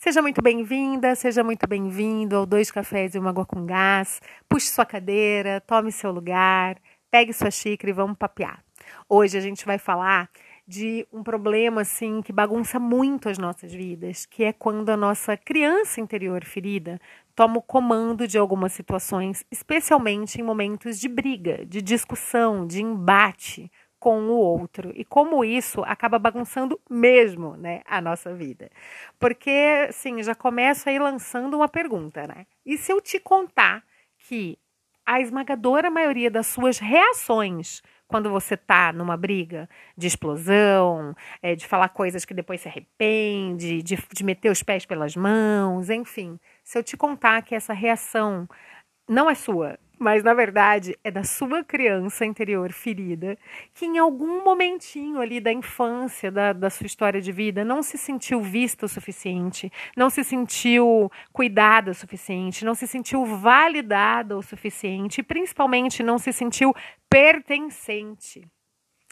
Seja muito bem-vinda, seja muito bem-vindo ao Dois Cafés e uma Água com Gás. Puxe sua cadeira, tome seu lugar, pegue sua xícara e vamos papear. Hoje a gente vai falar de um problema assim que bagunça muito as nossas vidas, que é quando a nossa criança interior ferida toma o comando de algumas situações, especialmente em momentos de briga, de discussão, de embate com o outro e como isso acaba bagunçando mesmo, né, a nossa vida. Porque, sim, já começo aí lançando uma pergunta, né? E se eu te contar que a esmagadora maioria das suas reações quando você tá numa briga de explosão, é, de falar coisas que depois se arrepende, de, de meter os pés pelas mãos, enfim, se eu te contar que essa reação não é sua, mas na verdade é da sua criança interior ferida, que em algum momentinho ali da infância, da, da sua história de vida, não se sentiu vista o suficiente, não se sentiu cuidada o suficiente, não se sentiu validada o suficiente e principalmente não se sentiu pertencente.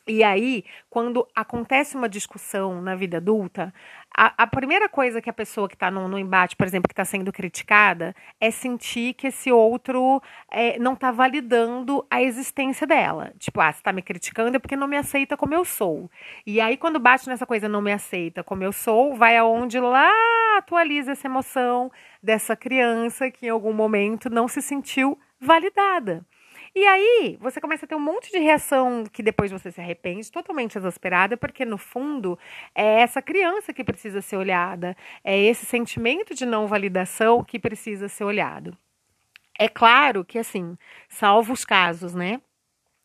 E aí, quando acontece uma discussão na vida adulta, a, a primeira coisa que a pessoa que está no, no, embate, por exemplo, que está sendo criticada, é sentir que esse outro é, não está validando a existência dela. Tipo, ah, você está me criticando é porque não me aceita como eu sou. E aí, quando bate nessa coisa não me aceita como eu sou, vai aonde lá atualiza essa emoção dessa criança que em algum momento não se sentiu validada. E aí, você começa a ter um monte de reação que depois você se arrepende, totalmente exasperada, porque no fundo é essa criança que precisa ser olhada, é esse sentimento de não validação que precisa ser olhado. É claro que, assim, salvo os casos, né?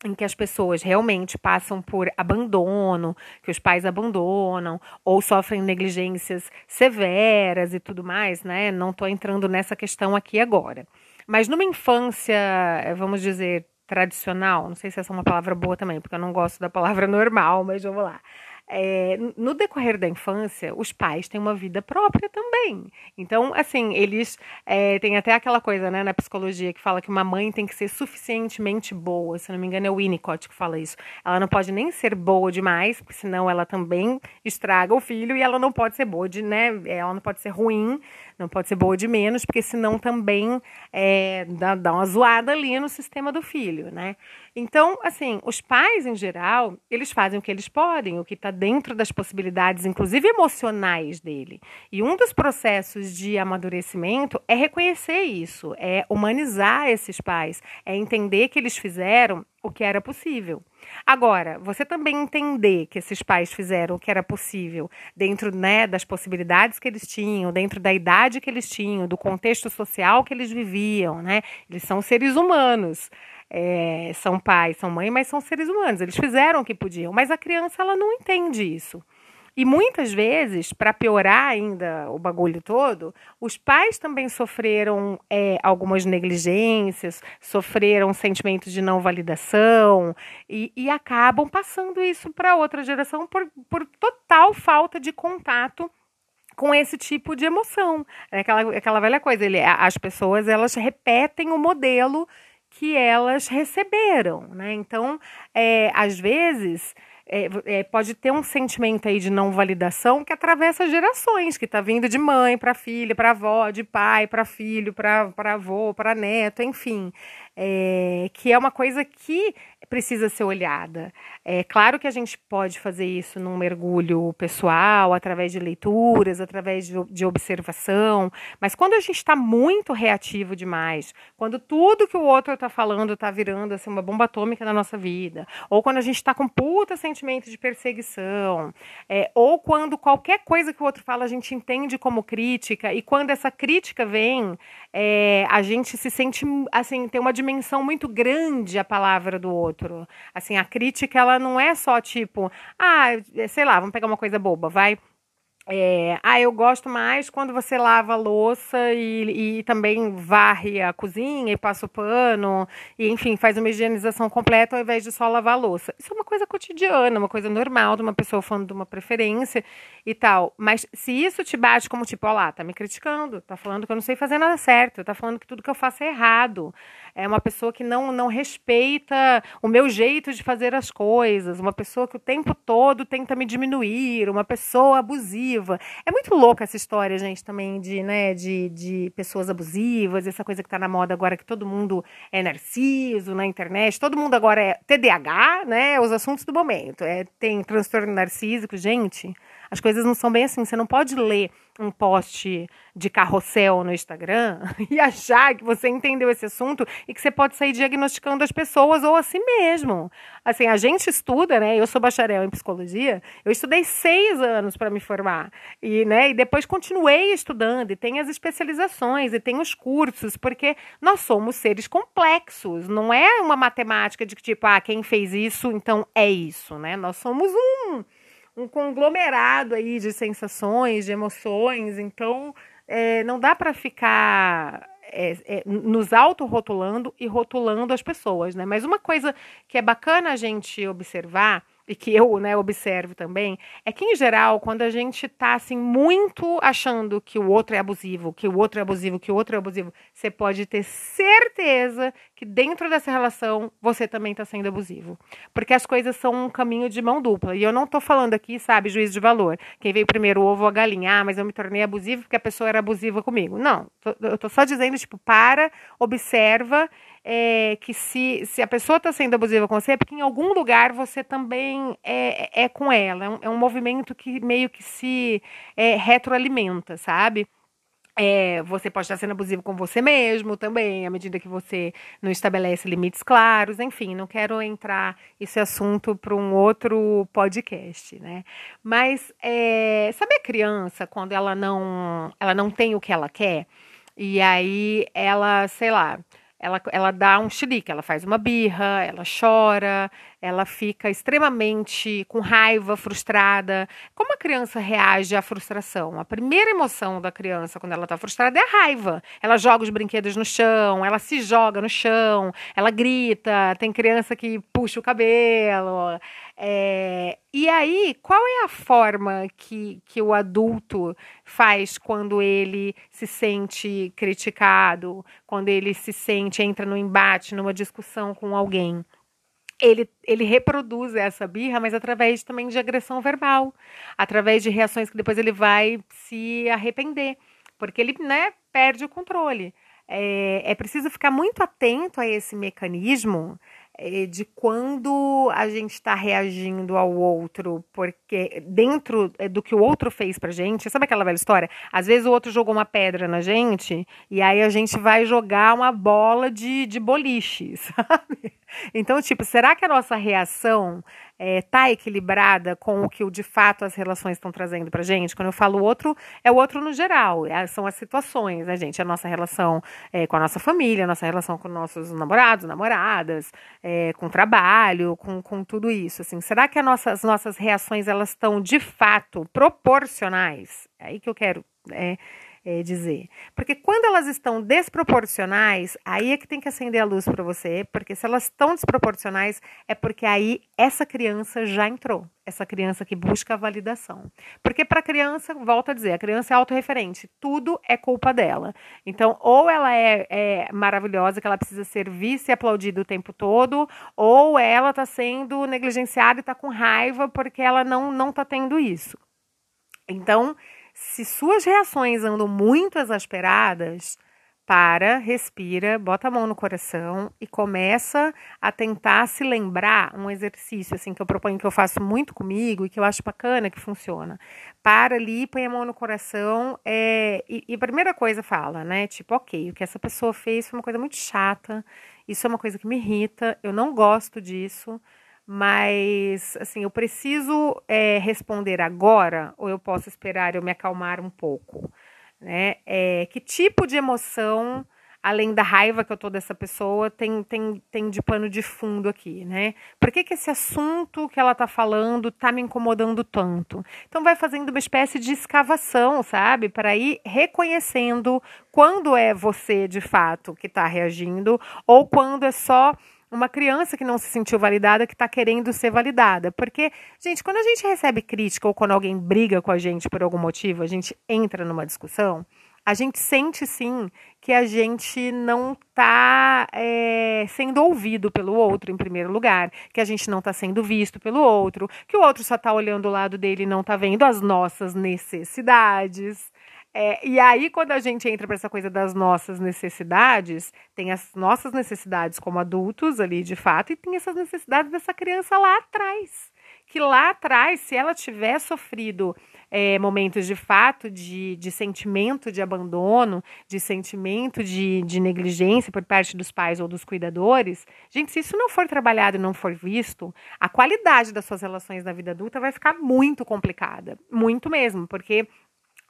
em que as pessoas realmente passam por abandono, que os pais abandonam ou sofrem negligências severas e tudo mais, né? Não estou entrando nessa questão aqui agora. Mas numa infância, eh, vamos dizer, tradicional, não sei se essa é uma palavra boa também, porque eu não gosto da palavra normal, mas vamos lá. É, no decorrer da infância, os pais têm uma vida própria também. Então, assim, eles é, têm até aquela coisa, né, na psicologia, que fala que uma mãe tem que ser suficientemente boa. Se não me engano, é o Winnicott que fala isso. Ela não pode nem ser boa demais, porque senão ela também estraga o filho, e ela não pode ser boa de, né, ela não pode ser ruim, não pode ser boa de menos, porque senão também é, dá, dá uma zoada ali no sistema do filho, né? Então, assim, os pais, em geral, eles fazem o que eles podem, o que está dentro das possibilidades, inclusive emocionais dele. E um dos processos de amadurecimento é reconhecer isso, é humanizar esses pais, é entender que eles fizeram o que era possível. Agora, você também entender que esses pais fizeram o que era possível dentro né, das possibilidades que eles tinham, dentro da idade que eles tinham, do contexto social que eles viviam, né? Eles são seres humanos. É, são pais, são mãe, mas são seres humanos. Eles fizeram o que podiam, mas a criança ela não entende isso. E muitas vezes, para piorar ainda o bagulho todo, os pais também sofreram é, algumas negligências, sofreram sentimentos de não validação e, e acabam passando isso para outra geração por, por total falta de contato com esse tipo de emoção. É aquela, aquela velha coisa, ele, as pessoas elas repetem o modelo que elas receberam, né? Então, é, às vezes é, é, pode ter um sentimento aí de não validação que atravessa gerações, que está vindo de mãe para filha, para avó, de pai para filho, para avô, para neto, enfim. É, que é uma coisa que precisa ser olhada. É claro que a gente pode fazer isso num mergulho pessoal, através de leituras, através de, de observação, mas quando a gente está muito reativo demais, quando tudo que o outro está falando está virando assim, uma bomba atômica na nossa vida, ou quando a gente está com puta sentimento de perseguição, é, ou quando qualquer coisa que o outro fala a gente entende como crítica, e quando essa crítica vem, é, a gente se sente assim, tem uma dimensão muito grande a palavra do outro. Assim, a crítica, ela não é só tipo, ah, sei lá, vamos pegar uma coisa boba, vai. É, ah, eu gosto mais quando você lava a louça e, e, também varre a cozinha e passa o pano, e enfim, faz uma higienização completa ao invés de só lavar a louça. Isso é uma coisa cotidiana, uma coisa normal de uma pessoa falando de uma preferência e tal. Mas se isso te bate como tipo, ó lá, tá me criticando, tá falando que eu não sei fazer nada certo, tá falando que tudo que eu faço é errado. é uma pessoa que não, não respeita o meu jeito de fazer as coisas, uma pessoa que o tempo todo tenta me diminuir, uma pessoa abusiva. É muito louca essa história, gente, também de, né, de, de pessoas abusivas, essa coisa que está na moda agora que todo mundo é narciso na internet, todo mundo agora é TDAH, né? Os assuntos do momento. É, tem transtorno narcísico, gente. As coisas não são bem assim. Você não pode ler um post de carrossel no Instagram e achar que você entendeu esse assunto e que você pode sair diagnosticando as pessoas ou a si mesmo. Assim, a gente estuda, né? Eu sou bacharel em psicologia, eu estudei seis anos para me formar. E, né, e depois continuei estudando, e tem as especializações, e tem os cursos, porque nós somos seres complexos. Não é uma matemática de que, tipo, ah, quem fez isso, então é isso, né? Nós somos um um conglomerado aí de sensações, de emoções, então é, não dá para ficar é, é, nos autorrotulando e rotulando as pessoas, né? Mas uma coisa que é bacana a gente observar e que eu né, observo também, é que, em geral, quando a gente está assim, muito achando que o outro é abusivo, que o outro é abusivo, que o outro é abusivo, você pode ter certeza que dentro dessa relação você também está sendo abusivo. Porque as coisas são um caminho de mão dupla. E eu não estou falando aqui, sabe, juízo de valor. Quem veio primeiro, o ovo ou a galinha? Ah, mas eu me tornei abusivo porque a pessoa era abusiva comigo. Não, eu estou só dizendo, tipo, para, observa é, que se, se a pessoa está sendo abusiva com você, é porque em algum lugar você também é, é com ela. É um, é um movimento que meio que se é, retroalimenta, sabe? É, você pode estar sendo abusivo com você mesmo também, à medida que você não estabelece limites claros, enfim, não quero entrar esse assunto para um outro podcast, né? Mas é, sabe a criança quando ela não, ela não tem o que ela quer e aí ela, sei lá, ela, ela dá um chilique, ela faz uma birra, ela chora, ela fica extremamente com raiva, frustrada. Como a criança reage à frustração? A primeira emoção da criança quando ela está frustrada é a raiva. Ela joga os brinquedos no chão, ela se joga no chão, ela grita, tem criança que puxa o cabelo. É, e aí, qual é a forma que, que o adulto faz quando ele se sente criticado, quando ele se sente, entra no embate, numa discussão com alguém? Ele, ele reproduz essa birra, mas através também de agressão verbal, através de reações que depois ele vai se arrepender, porque ele né, perde o controle. É, é preciso ficar muito atento a esse mecanismo é, de quando a gente está reagindo ao outro, porque dentro é, do que o outro fez pra gente, sabe aquela velha história? Às vezes o outro jogou uma pedra na gente e aí a gente vai jogar uma bola de, de boliche, sabe? Então, tipo, será que a nossa reação está é, equilibrada com o que de fato as relações estão trazendo para gente. Quando eu falo outro, é o outro no geral, é, são as situações, né, gente? A nossa relação é, com a nossa família, a nossa relação com nossos namorados, namoradas, é, com o trabalho, com, com tudo isso. Assim, será que nossa, as nossas reações elas estão de fato proporcionais? É aí que eu quero é, dizer. Porque quando elas estão desproporcionais, aí é que tem que acender a luz para você, porque se elas estão desproporcionais, é porque aí essa criança já entrou, essa criança que busca a validação. Porque para a criança, volto a dizer, a criança é autorreferente, tudo é culpa dela. Então, ou ela é, é maravilhosa, que ela precisa ser vista e aplaudida o tempo todo, ou ela está sendo negligenciada e está com raiva porque ela não não está tendo isso. Então, se suas reações andam muito exasperadas, para, respira, bota a mão no coração e começa a tentar se lembrar um exercício assim que eu proponho que eu faço muito comigo e que eu acho bacana que funciona. Para ali, põe a mão no coração é, e, e a primeira coisa fala, né? Tipo, ok, o que essa pessoa fez foi uma coisa muito chata, isso é uma coisa que me irrita, eu não gosto disso mas assim, eu preciso é, responder agora ou eu posso esperar eu me acalmar um pouco, né? É, que tipo de emoção, além da raiva que eu tô dessa pessoa, tem, tem, tem de pano de fundo aqui, né? Por que, que esse assunto que ela tá falando tá me incomodando tanto? Então vai fazendo uma espécie de escavação, sabe? Para ir reconhecendo quando é você de fato que está reagindo ou quando é só uma criança que não se sentiu validada que está querendo ser validada. Porque, gente, quando a gente recebe crítica ou quando alguém briga com a gente por algum motivo, a gente entra numa discussão, a gente sente sim que a gente não está é, sendo ouvido pelo outro, em primeiro lugar, que a gente não está sendo visto pelo outro, que o outro só está olhando o lado dele e não está vendo as nossas necessidades. É, e aí, quando a gente entra para essa coisa das nossas necessidades, tem as nossas necessidades como adultos ali de fato, e tem essas necessidades dessa criança lá atrás. Que lá atrás, se ela tiver sofrido é, momentos de fato de, de sentimento de abandono, de sentimento de, de negligência por parte dos pais ou dos cuidadores, gente, se isso não for trabalhado e não for visto, a qualidade das suas relações na vida adulta vai ficar muito complicada. Muito mesmo, porque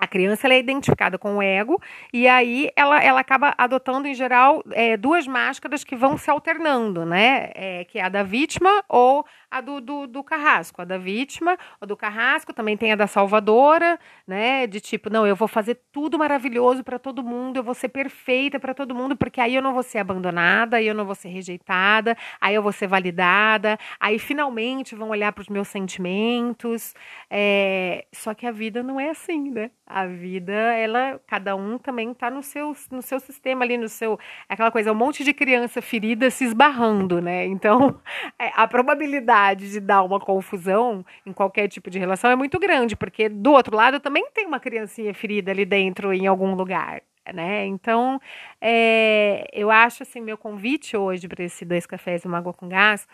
a criança é identificada com o ego e aí ela, ela acaba adotando, em geral, é, duas máscaras que vão se alternando, né? É, que é a da vítima ou a do, do, do, carrasco. A da vítima ou do carrasco, também tem a da salvadora, né? De tipo, não, eu vou fazer tudo maravilhoso para todo mundo, eu vou ser perfeita para todo mundo, porque aí eu não vou ser abandonada, aí eu não vou ser rejeitada, aí eu vou ser validada, aí finalmente vão olhar para os meus sentimentos. É... Só que a vida não é assim, né? A vida, ela, cada um também está no seu, no seu sistema ali, no seu. Aquela coisa, um monte de criança ferida se esbarrando, né? Então, é, a probabilidade de dar uma confusão em qualquer tipo de relação é muito grande, porque do outro lado também tem uma criancinha ferida ali dentro em algum lugar. Né? Então, é, eu acho assim, meu convite hoje para esse dois cafés e uma água com gás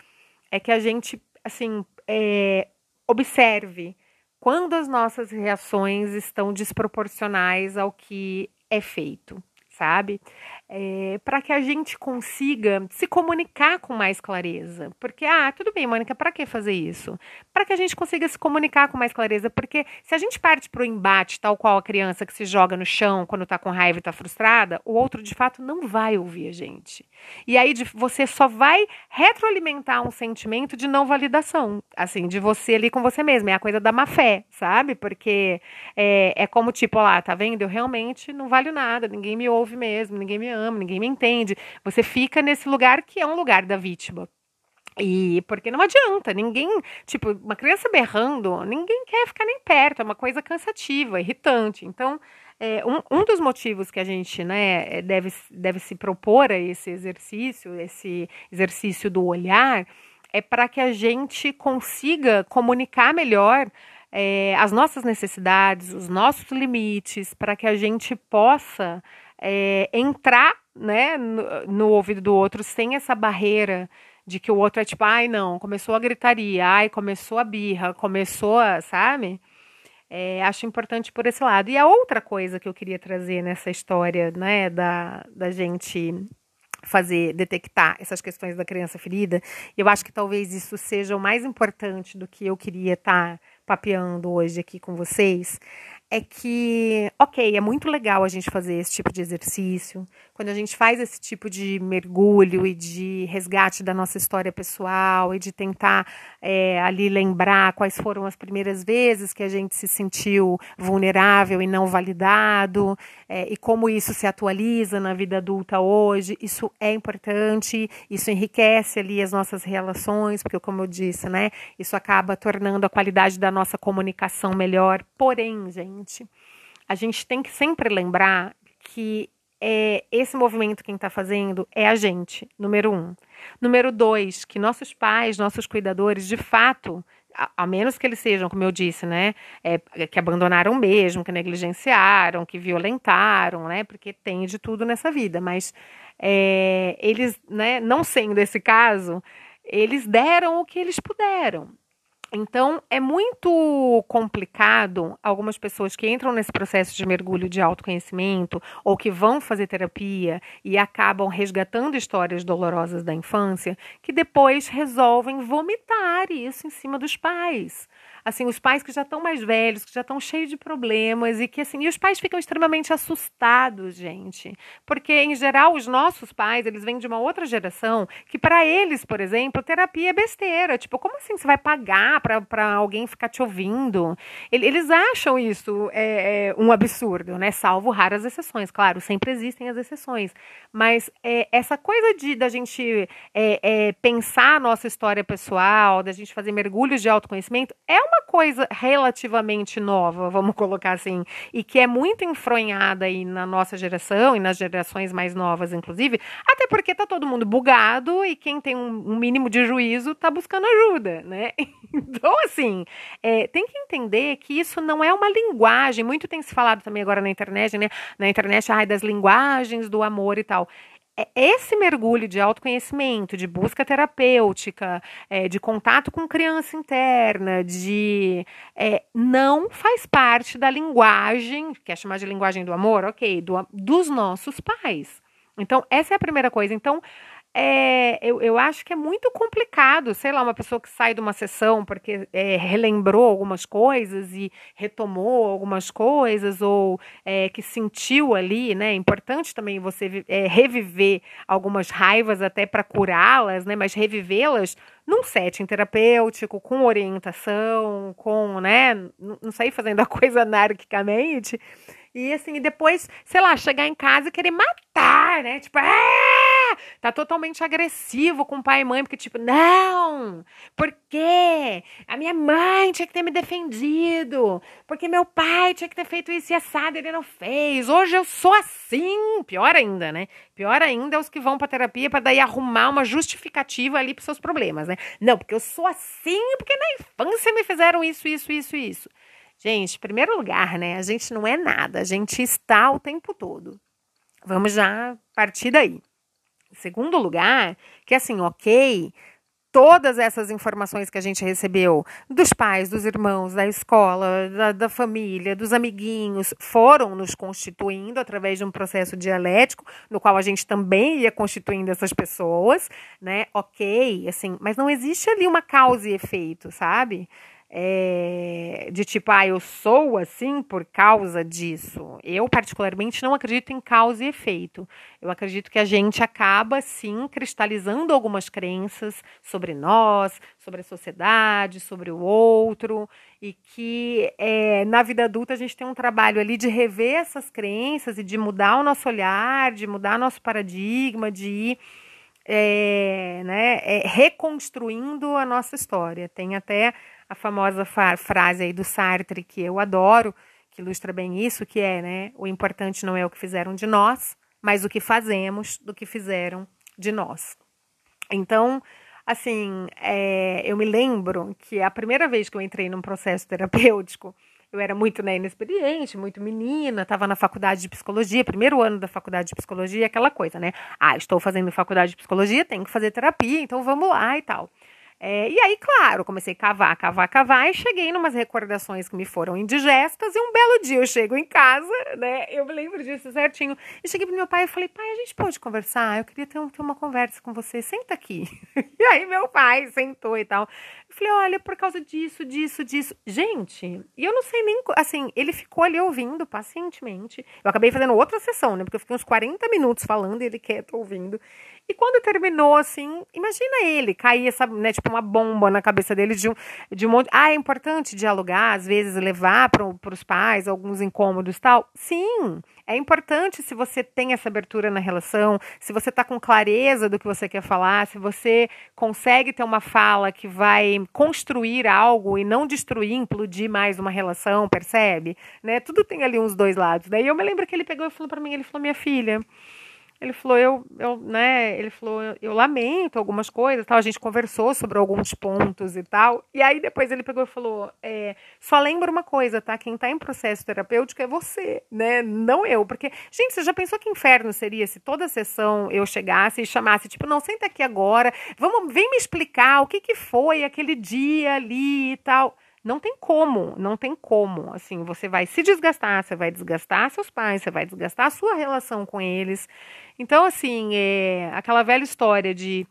é que a gente assim é, observe quando as nossas reações estão desproporcionais ao que é feito, sabe? É, para que a gente consiga se comunicar com mais clareza. Porque, ah, tudo bem, Mônica, para que fazer isso? Para que a gente consiga se comunicar com mais clareza. Porque se a gente parte para o embate, tal qual a criança que se joga no chão quando está com raiva e está frustrada, o outro de fato não vai ouvir a gente. E aí você só vai retroalimentar um sentimento de não validação, assim, de você ali com você mesmo. É a coisa da má fé, sabe? Porque é, é como tipo, lá, tá vendo? Eu realmente não valho nada, ninguém me ouve mesmo, ninguém me ama, ninguém me entende. Você fica nesse lugar que é um lugar da vítima. E porque não adianta, ninguém, tipo, uma criança berrando, ninguém quer ficar nem perto, é uma coisa cansativa, irritante. Então, é, um, um dos motivos que a gente né, deve, deve se propor a esse exercício, esse exercício do olhar, é para que a gente consiga comunicar melhor é, as nossas necessidades, os nossos limites, para que a gente possa é, entrar né, no, no, ouvido do outro sem essa barreira de que o outro é tipo, ai não, começou a gritaria, ai, começou a birra, começou a, sabe? É, acho importante por esse lado. E a outra coisa que eu queria trazer nessa história, né, da, da gente fazer, detectar essas questões da criança ferida, eu acho que talvez isso seja o mais importante do que eu queria estar tá papeando hoje aqui com vocês, é que, ok, é muito legal a gente fazer esse tipo de exercício, quando a gente faz esse tipo de mergulho e de resgate da nossa história pessoal e de tentar é, ali lembrar quais foram as primeiras vezes que a gente se sentiu vulnerável e não validado é, e como isso se atualiza na vida adulta hoje, isso é importante, isso enriquece ali as nossas relações, porque como eu disse, né, isso acaba tornando a qualidade da nossa comunicação melhor. Porém, gente, a gente tem que sempre lembrar que é, esse movimento quem está fazendo é a gente, número um. Número dois, que nossos pais, nossos cuidadores, de fato, a, a menos que eles sejam, como eu disse, né, é, que abandonaram mesmo, que negligenciaram, que violentaram, né, porque tem de tudo nessa vida, mas é, eles, né, não sendo esse caso, eles deram o que eles puderam. Então, é muito complicado algumas pessoas que entram nesse processo de mergulho de autoconhecimento ou que vão fazer terapia e acabam resgatando histórias dolorosas da infância, que depois resolvem vomitar isso em cima dos pais assim, os pais que já estão mais velhos, que já estão cheios de problemas e que assim, e os pais ficam extremamente assustados, gente, porque em geral os nossos pais, eles vêm de uma outra geração que para eles, por exemplo, terapia é besteira, tipo, como assim você vai pagar para alguém ficar te ouvindo? Eles acham isso é, é, um absurdo, né? Salvo raras exceções, claro, sempre existem as exceções, mas é, essa coisa de da gente é, é, pensar a nossa história pessoal, da gente fazer mergulhos de autoconhecimento, é uma uma coisa relativamente nova, vamos colocar assim, e que é muito enfronhada aí na nossa geração e nas gerações mais novas, inclusive, até porque tá todo mundo bugado e quem tem um, mínimo de juízo tá buscando ajuda, né? Então, assim, é, tem que entender que isso não é uma linguagem, muito tem se falado também agora na internet, né? Na internet, ai, das linguagens do amor e tal. É, esse mergulho de autoconhecimento, de busca terapêutica, é, de contato com criança interna, de é, não faz parte da linguagem, quer chamar de linguagem do amor, ok, do, dos nossos pais. Então, essa é a primeira coisa. Então, é, eu, eu acho que é muito complicado, sei lá, uma pessoa que sai de uma sessão porque é, relembrou algumas coisas e retomou algumas coisas, ou é, que sentiu ali, né? É importante também você é, reviver algumas raivas até para curá-las, né? Mas revivê-las num setting terapêutico, com orientação, com, né? Não sair fazendo a coisa anarquicamente. E assim, depois, sei lá, chegar em casa e querer matar, né? Tipo, ah! Tá totalmente agressivo com pai e mãe, porque, tipo, não, por quê? A minha mãe tinha que ter me defendido, porque meu pai tinha que ter feito isso e assado, ele não fez. Hoje eu sou assim. Pior ainda, né? Pior ainda é os que vão pra terapia para daí arrumar uma justificativa ali pros seus problemas, né? Não, porque eu sou assim, porque na infância me fizeram isso, isso, isso, isso. Gente, em primeiro lugar, né? A gente não é nada, a gente está o tempo todo. Vamos já partir daí. Segundo lugar, que assim, ok, todas essas informações que a gente recebeu dos pais, dos irmãos, da escola, da, da, família, dos amiguinhos, foram nos constituindo através de um processo dialético, no qual a gente também ia constituindo essas pessoas, né? Ok, assim, mas não existe ali uma causa e efeito, sabe? É, de tipo, ah, eu sou assim por causa disso. Eu, particularmente, não acredito em causa e efeito. Eu acredito que a gente acaba, sim, cristalizando algumas crenças sobre nós, sobre a sociedade, sobre o outro, e que é, na vida adulta a gente tem um trabalho ali de rever essas crenças e de mudar o nosso olhar, de mudar nosso paradigma, de ir. É, né, reconstruindo a nossa história. Tem até a famosa frase aí do Sartre que eu adoro, que ilustra bem isso, que é, né, o importante não é o que fizeram de nós, mas o que fazemos do que fizeram de nós. Então, assim, é, eu me lembro que a primeira vez que eu entrei num processo terapêutico, eu era muito né, inexperiente, muito menina, estava na faculdade de psicologia, primeiro ano da faculdade de psicologia, aquela coisa, né? Ah, estou fazendo faculdade de psicologia, tenho que fazer terapia, então vamos lá e tal. É, e aí, claro, comecei a cavar, cavar, cavar e cheguei numas recordações que me foram indigestas. E um belo dia eu chego em casa, né? Eu me lembro disso certinho. E cheguei pro meu pai e falei: pai, a gente pode conversar? Eu queria ter, um, ter uma conversa com você. Senta aqui. e aí, meu pai sentou e tal. Eu falei: olha, por causa disso, disso, disso. Gente, e eu não sei nem. Assim, ele ficou ali ouvindo pacientemente. Eu acabei fazendo outra sessão, né? Porque eu fiquei uns 40 minutos falando e ele quieto ouvindo. E quando terminou, assim, imagina ele cair essa, né, tipo uma bomba na cabeça dele de um, de um monte. Ah, é importante dialogar, às vezes levar para os pais alguns incômodos tal. Sim, é importante se você tem essa abertura na relação, se você está com clareza do que você quer falar, se você consegue ter uma fala que vai construir algo e não destruir, implodir mais uma relação, percebe? Né? Tudo tem ali uns dois lados. Daí eu me lembro que ele pegou e falou para mim, ele falou, minha filha. Ele falou, eu, eu, né, ele falou, eu lamento algumas coisas, tal. A gente conversou sobre alguns pontos e tal. E aí depois ele pegou e falou, é, só lembra uma coisa, tá? Quem tá em processo terapêutico é você, né? Não eu, porque gente, você já pensou que inferno seria se toda sessão eu chegasse e chamasse, tipo, não senta aqui agora, vamos, vem me explicar o que que foi aquele dia ali e tal. Não tem como, não tem como. Assim, você vai se desgastar, você vai desgastar seus pais, você vai desgastar a sua relação com eles. Então, assim, é aquela velha história de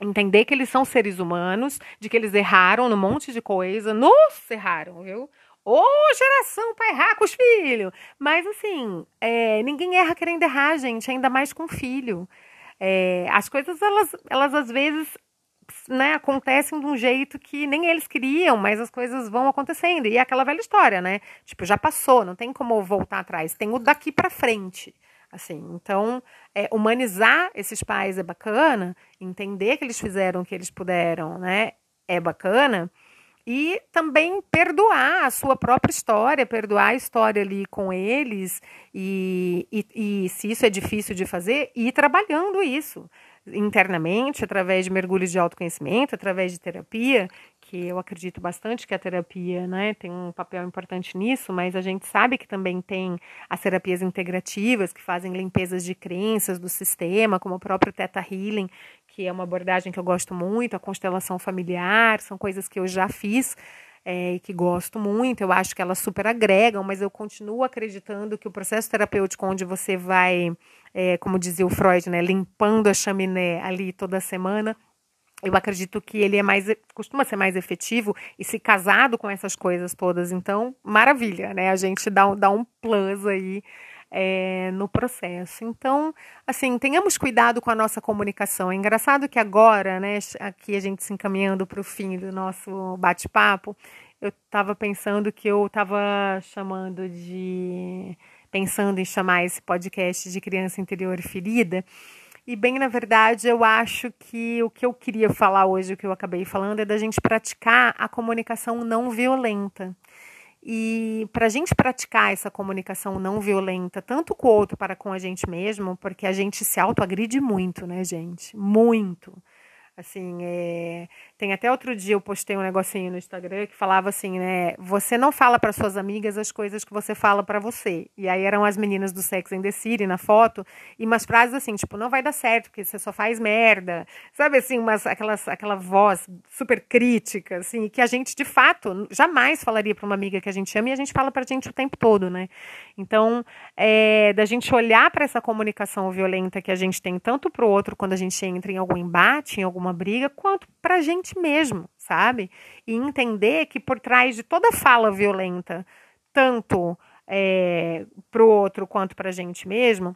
entender que eles são seres humanos, de que eles erraram num monte de coisa. Nossa, erraram, viu? Ô, geração para errar com os filhos! Mas, assim, é, ninguém erra querendo errar, gente, ainda mais com filho. É, as coisas, elas, elas às vezes né, acontecem de um jeito que nem eles queriam, mas as coisas vão acontecendo. E é aquela velha história, né? Tipo, já passou, não tem como voltar atrás, tem o daqui para frente. Assim, então, é, humanizar esses pais é bacana, entender que eles fizeram o que eles puderam, né? É bacana. e também perdoar a sua própria história, perdoar a história ali com eles, e, e, e se isso é difícil de fazer, ir trabalhando isso internamente, através de mergulhos de autoconhecimento, através de terapia, que eu acredito bastante que a terapia né, tem um papel importante nisso, mas a gente sabe que também tem as terapias integrativas, que fazem limpezas de crenças do sistema, como o próprio Theta Healing, que é uma abordagem que eu gosto muito, a constelação familiar, são coisas que eu já fiz é, e que gosto muito, eu acho que elas super agregam, mas eu continuo acreditando que o processo terapêutico onde você vai, é, como dizia o Freud, né, limpando a chaminé ali toda semana, eu acredito que ele é mais costuma ser mais efetivo e se casado com essas coisas todas, então maravilha, né? A gente dá, dá um plus aí é, no processo. Então, assim, tenhamos cuidado com a nossa comunicação. É engraçado que agora, né, aqui a gente se encaminhando para o fim do nosso bate-papo, eu estava pensando que eu estava chamando de. pensando em chamar esse podcast de Criança Interior Ferida. E bem, na verdade, eu acho que o que eu queria falar hoje, o que eu acabei falando, é da gente praticar a comunicação não violenta. E para a gente praticar essa comunicação não violenta, tanto com o outro para com a gente mesmo, porque a gente se autoagride muito, né, gente? Muito. Assim, é... tem até outro dia eu postei um negocinho no Instagram que falava assim, né? Você não fala para suas amigas as coisas que você fala para você. E aí eram as meninas do Sex and the City na foto e umas frases assim, tipo, não vai dar certo porque você só faz merda. Sabe assim, umas aquelas aquela voz super crítica, assim, que a gente de fato jamais falaria para uma amiga que a gente ama e a gente fala pra gente o tempo todo, né? Então, é, da gente olhar para essa comunicação violenta que a gente tem tanto pro outro quando a gente entra em algum embate, em alguma uma briga, quanto para a gente mesmo, sabe? E entender que por trás de toda fala violenta, tanto é, para o outro quanto para a gente mesmo,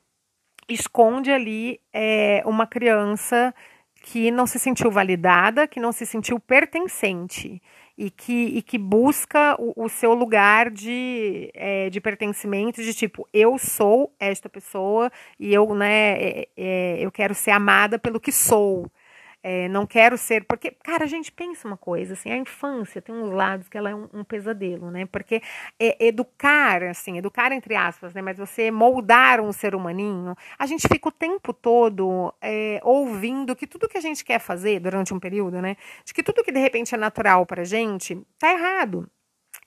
esconde ali é, uma criança que não se sentiu validada, que não se sentiu pertencente e que, e que busca o, o seu lugar de, é, de pertencimento, de tipo, eu sou esta pessoa e eu, né, é, é, eu quero ser amada pelo que sou. É, não quero ser. Porque, cara, a gente pensa uma coisa, assim, a infância tem uns lados que ela é um, um pesadelo, né? Porque é, educar, assim, educar entre aspas, né? Mas você moldar um ser humaninho, a gente fica o tempo todo é, ouvindo que tudo que a gente quer fazer durante um período, né? De que tudo que de repente é natural pra gente, tá errado.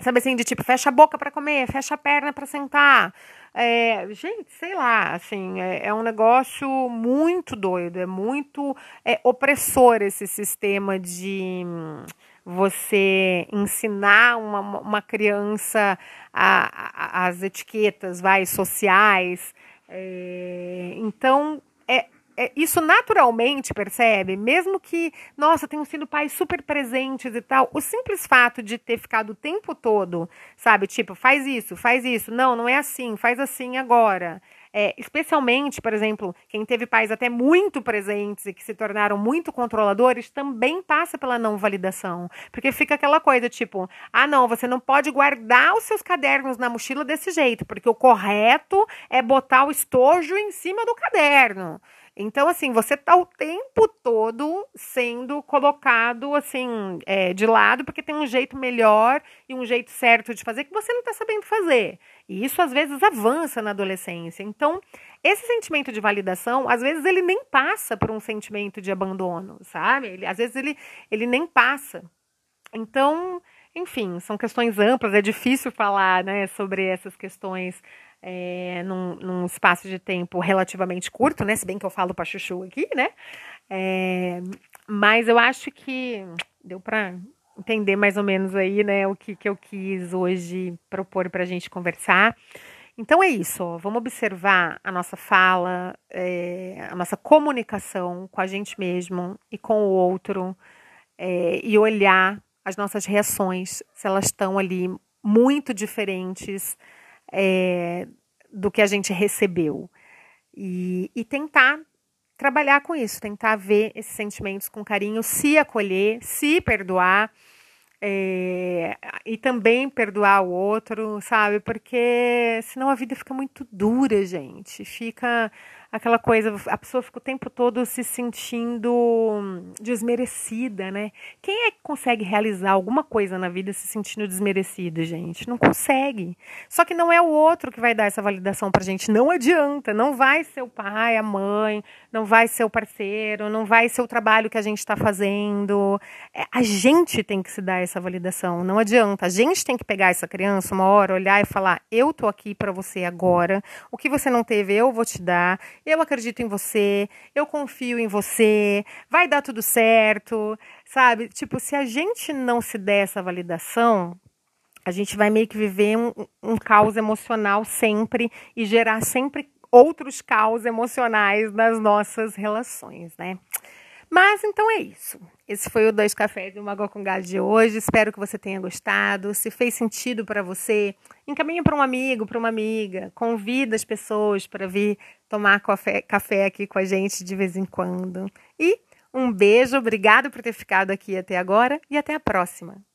Sabe assim, de tipo, fecha a boca para comer, fecha a perna para sentar. É, gente, sei lá, assim, é, é, um negócio muito doido, é muito é, opressor esse sistema de hum, você ensinar uma, uma criança a, a, as etiquetas vai, sociais. É, então, é, é, isso naturalmente, percebe? Mesmo que, nossa, tenham sido pais super presentes e tal, o simples fato de ter ficado o tempo todo, sabe, tipo, faz isso, faz isso, não, não é assim, faz assim agora. É, especialmente, por exemplo, quem teve pais até muito presentes e que se tornaram muito controladores, também passa pela não validação. Porque fica aquela coisa tipo: ah, não, você não pode guardar os seus cadernos na mochila desse jeito, porque o correto é botar o estojo em cima do caderno. Então, assim, você tá o tempo todo sendo colocado, assim, é, de lado, porque tem um jeito melhor e um jeito certo de fazer que você não está sabendo fazer. E isso, às vezes, avança na adolescência. Então, esse sentimento de validação, às vezes, ele nem passa por um sentimento de abandono, sabe? Ele, às vezes, ele, ele nem passa. Então, enfim, são questões amplas, é difícil falar né, sobre essas questões é, num, num, espaço de tempo relativamente curto, né? Se bem que eu falo para chuchu aqui, né? É, mas eu acho que deu para entender mais ou menos aí, né? O que, que eu quis hoje propor para a gente conversar. Então é isso, ó, vamos observar a nossa fala, é, a nossa comunicação com a gente mesmo e com o outro e olhar as nossas reações, se elas estão ali muito diferentes é, do que a gente recebeu. E, e tentar trabalhar com isso, tentar ver esses sentimentos com carinho, se acolher, se perdoar. É, e também perdoar o outro, sabe? Porque senão a vida fica muito dura, gente. Fica aquela coisa, a pessoa fica o tempo todo se sentindo desmerecida, né? Quem é que consegue realizar alguma coisa na vida se sentindo desmerecido, gente? Não consegue. Só que não é o outro que vai dar essa validação pra gente. Não adianta. Não vai ser o pai, a mãe, não vai ser o parceiro, não vai ser o trabalho que a gente está fazendo. É, a gente tem que se dar essa validação. Não adianta. A gente tem que pegar essa criança uma hora, olhar e falar: eu tô aqui para você agora. O que você não teve, eu vou te dar eu acredito em você, eu confio em você, vai dar tudo certo, sabe? Tipo, se a gente não se der essa validação, a gente vai meio que viver um, um caos emocional sempre e gerar sempre outros caos emocionais nas nossas relações, né? Mas então é isso. Esse foi o Dois Cafés e uma Água com Gás de hoje. Espero que você tenha gostado. Se fez sentido para você, encaminhe para um amigo, para uma amiga. Convida as pessoas para vir tomar café, café aqui com a gente de vez em quando. E um beijo, obrigado por ter ficado aqui até agora e até a próxima.